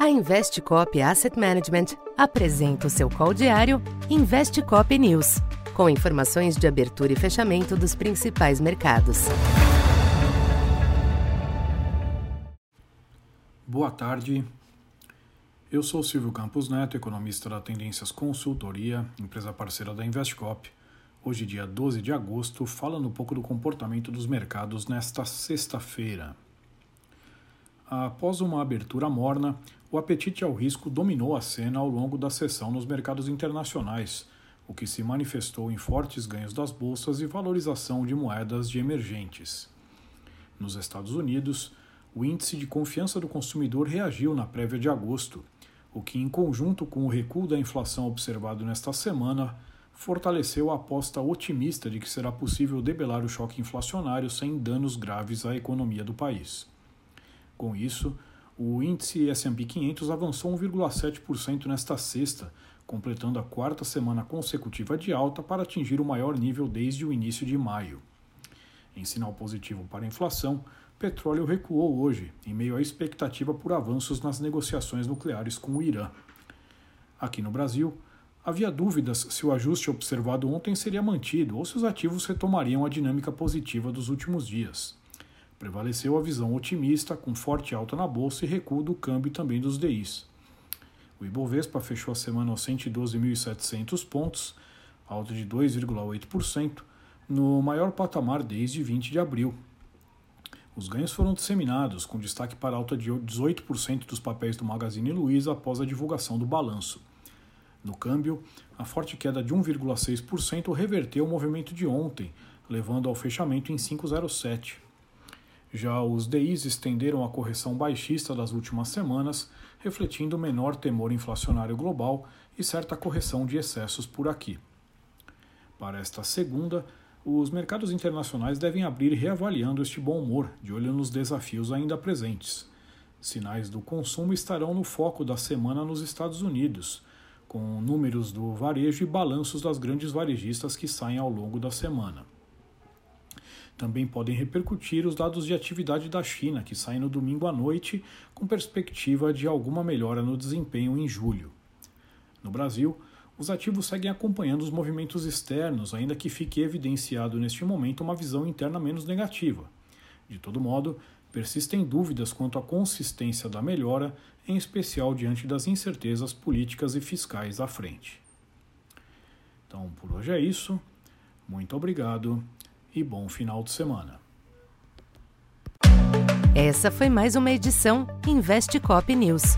A Investcop Asset Management apresenta o seu call diário Investcop News, com informações de abertura e fechamento dos principais mercados. Boa tarde. Eu sou Silvio Campos Neto, economista da Tendências Consultoria, empresa parceira da Investcop. Hoje, dia 12 de agosto, falando um pouco do comportamento dos mercados nesta sexta-feira. Após uma abertura morna, o apetite ao risco dominou a cena ao longo da sessão nos mercados internacionais, o que se manifestou em fortes ganhos das bolsas e valorização de moedas de emergentes. Nos Estados Unidos, o índice de confiança do consumidor reagiu na prévia de agosto, o que, em conjunto com o recuo da inflação observado nesta semana, fortaleceu a aposta otimista de que será possível debelar o choque inflacionário sem danos graves à economia do país. Com isso, o índice S&P 500 avançou 1,7% nesta sexta, completando a quarta semana consecutiva de alta para atingir o maior nível desde o início de maio. Em sinal positivo para a inflação, petróleo recuou hoje, em meio à expectativa por avanços nas negociações nucleares com o Irã. Aqui no Brasil, havia dúvidas se o ajuste observado ontem seria mantido ou se os ativos retomariam a dinâmica positiva dos últimos dias. Prevaleceu a visão otimista, com forte alta na bolsa e recuo do câmbio também dos DIs. O Ibovespa fechou a semana aos 112.700 pontos, alta de 2,8%, no maior patamar desde 20 de abril. Os ganhos foram disseminados, com destaque para alta de 18% dos papéis do Magazine Luiza após a divulgação do balanço. No câmbio, a forte queda de 1,6% reverteu o movimento de ontem, levando ao fechamento em 5,07. Já os DIs estenderam a correção baixista das últimas semanas, refletindo menor temor inflacionário global e certa correção de excessos por aqui. Para esta segunda, os mercados internacionais devem abrir reavaliando este bom humor, de olho nos desafios ainda presentes. Sinais do consumo estarão no foco da semana nos Estados Unidos, com números do varejo e balanços das grandes varejistas que saem ao longo da semana. Também podem repercutir os dados de atividade da China, que saem no domingo à noite, com perspectiva de alguma melhora no desempenho em julho. No Brasil, os ativos seguem acompanhando os movimentos externos, ainda que fique evidenciado neste momento uma visão interna menos negativa. De todo modo, persistem dúvidas quanto à consistência da melhora, em especial diante das incertezas políticas e fiscais à frente. Então, por hoje é isso. Muito obrigado e bom final de semana. Essa foi mais uma edição Investe Cop News.